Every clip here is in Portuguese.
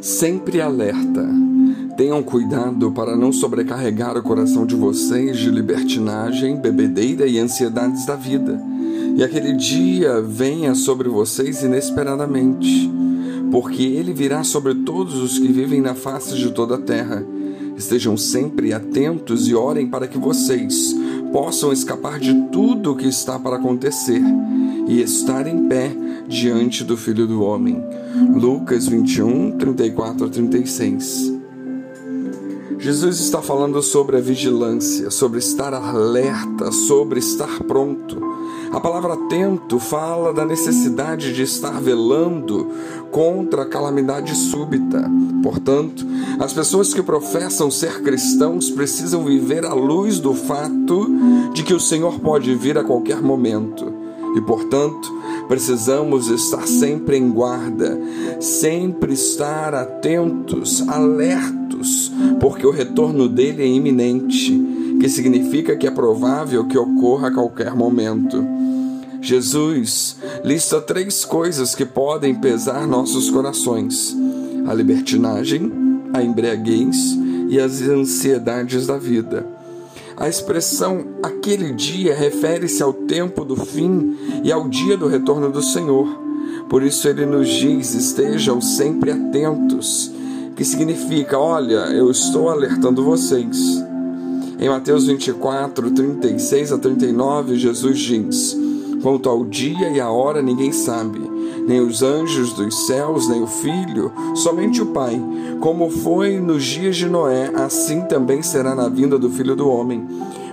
Sempre alerta. Tenham cuidado para não sobrecarregar o coração de vocês de libertinagem, bebedeira e ansiedades da vida. E aquele dia venha sobre vocês inesperadamente, porque ele virá sobre todos os que vivem na face de toda a terra. Estejam sempre atentos e orem para que vocês possam escapar de tudo o que está para acontecer e estar em pé diante do Filho do Homem. Lucas 21, 34 a 36. Jesus está falando sobre a vigilância, sobre estar alerta, sobre estar pronto. A palavra atento fala da necessidade de estar velando contra a calamidade súbita. Portanto, as pessoas que professam ser cristãos precisam viver à luz do fato de que o Senhor pode vir a qualquer momento. E, portanto, precisamos estar sempre em guarda, sempre estar atentos, alertos, porque o retorno dele é iminente, que significa que é provável que ocorra a qualquer momento. Jesus lista três coisas que podem pesar nossos corações: a libertinagem, a embriaguez e as ansiedades da vida. A expressão aquele dia refere-se ao tempo do fim e ao dia do retorno do Senhor. Por isso ele nos diz: estejam sempre atentos, que significa: olha, eu estou alertando vocês. Em Mateus 24, 36 a 39, Jesus diz: Quanto ao dia e a hora, ninguém sabe, nem os anjos dos céus, nem o filho, somente o Pai. Como foi nos dias de Noé, assim também será na vinda do filho do homem.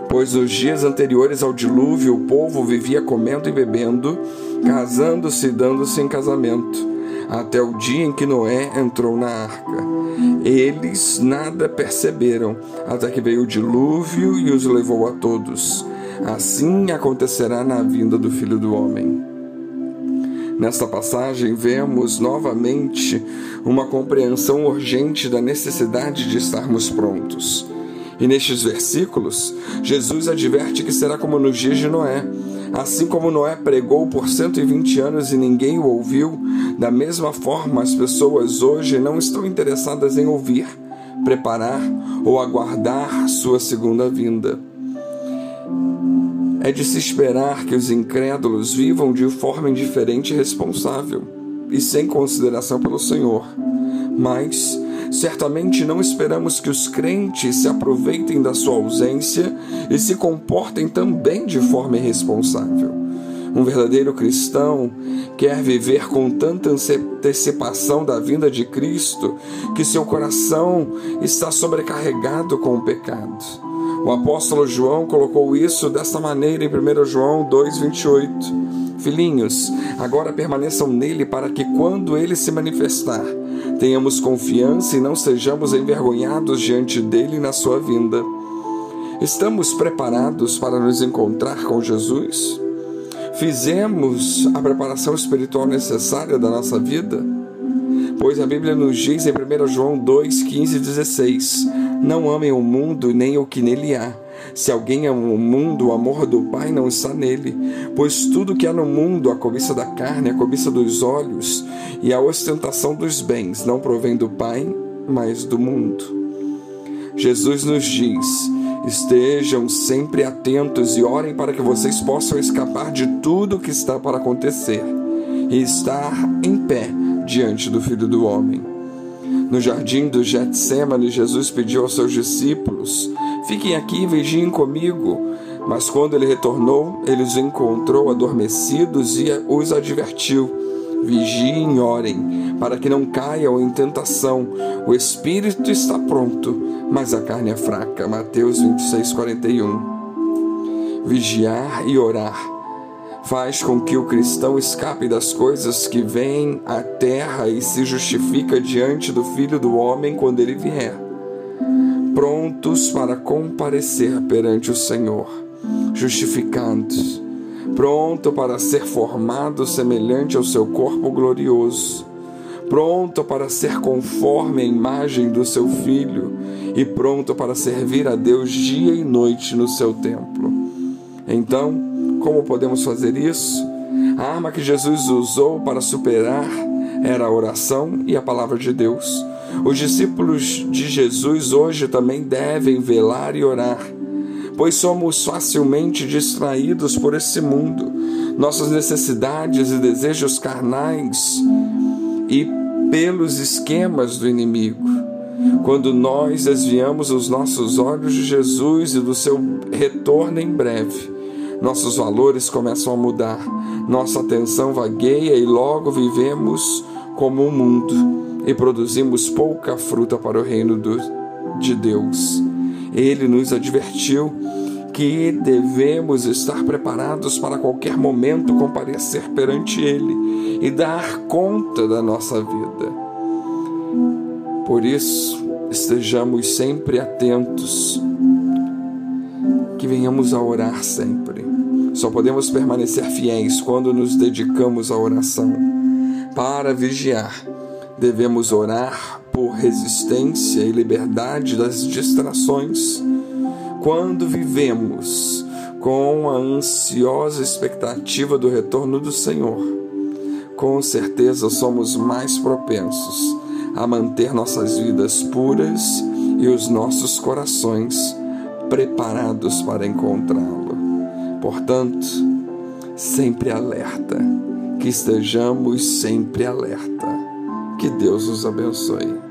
Pois nos dias anteriores ao dilúvio, o povo vivia comendo e bebendo, casando-se e dando-se em casamento, até o dia em que Noé entrou na arca. Eles nada perceberam, até que veio o dilúvio e os levou a todos. Assim acontecerá na vinda do Filho do Homem. Nesta passagem, vemos novamente uma compreensão urgente da necessidade de estarmos prontos. E nestes versículos, Jesus adverte que será como nos dias de Noé. Assim como Noé pregou por 120 anos e ninguém o ouviu, da mesma forma as pessoas hoje não estão interessadas em ouvir, preparar ou aguardar sua segunda vinda. É de se esperar que os incrédulos vivam de forma indiferente e responsável e sem consideração pelo Senhor. Mas certamente não esperamos que os crentes se aproveitem da sua ausência e se comportem também de forma irresponsável. Um verdadeiro cristão quer viver com tanta antecipação da vinda de Cristo que seu coração está sobrecarregado com o pecado. O apóstolo João colocou isso desta maneira em 1 João 2,28. Filhinhos, agora permaneçam nele para que, quando ele se manifestar, tenhamos confiança e não sejamos envergonhados diante dele na sua vinda. Estamos preparados para nos encontrar com Jesus? Fizemos a preparação espiritual necessária da nossa vida? Pois a Bíblia nos diz em 1 João 2, 15 e 16: Não amem o mundo nem o que nele há. Se alguém ama o mundo, o amor do Pai não está nele. Pois tudo que há no mundo, a cobiça da carne, a cobiça dos olhos e a ostentação dos bens, não provém do Pai, mas do mundo. Jesus nos diz: Estejam sempre atentos e orem para que vocês possam escapar de tudo o que está para acontecer e estar em pé diante do Filho do Homem. No jardim do Getsemane, Jesus pediu aos seus discípulos: Fiquem aqui e vigiem comigo. Mas quando ele retornou, ele os encontrou adormecidos e os advertiu: Vigiem e orem, para que não caiam em tentação. O espírito está pronto, mas a carne é fraca. Mateus 26, 41. Vigiar e orar faz com que o cristão escape das coisas que vêm à terra e se justifica diante do Filho do Homem quando ele vier, prontos para comparecer perante o Senhor, justificados, pronto para ser formado semelhante ao seu corpo glorioso, pronto para ser conforme a imagem do seu Filho e pronto para servir a Deus dia e noite no seu templo. Então, como podemos fazer isso? A arma que Jesus usou para superar era a oração e a palavra de Deus. Os discípulos de Jesus hoje também devem velar e orar, pois somos facilmente distraídos por esse mundo, nossas necessidades e desejos carnais e pelos esquemas do inimigo. Quando nós desviamos os nossos olhos de Jesus e do seu retorno em breve, nossos valores começam a mudar, nossa atenção vagueia e logo vivemos como o um mundo e produzimos pouca fruta para o reino do, de Deus. Ele nos advertiu que devemos estar preparados para qualquer momento comparecer perante Ele e dar conta da nossa vida. Por isso, estejamos sempre atentos, que venhamos a orar sempre. Só podemos permanecer fiéis quando nos dedicamos à oração. Para vigiar, devemos orar por resistência e liberdade das distrações. Quando vivemos com a ansiosa expectativa do retorno do Senhor, com certeza somos mais propensos a manter nossas vidas puras e os nossos corações preparados para encontrá-lo. Portanto, sempre alerta, que estejamos sempre alerta. Que Deus os abençoe.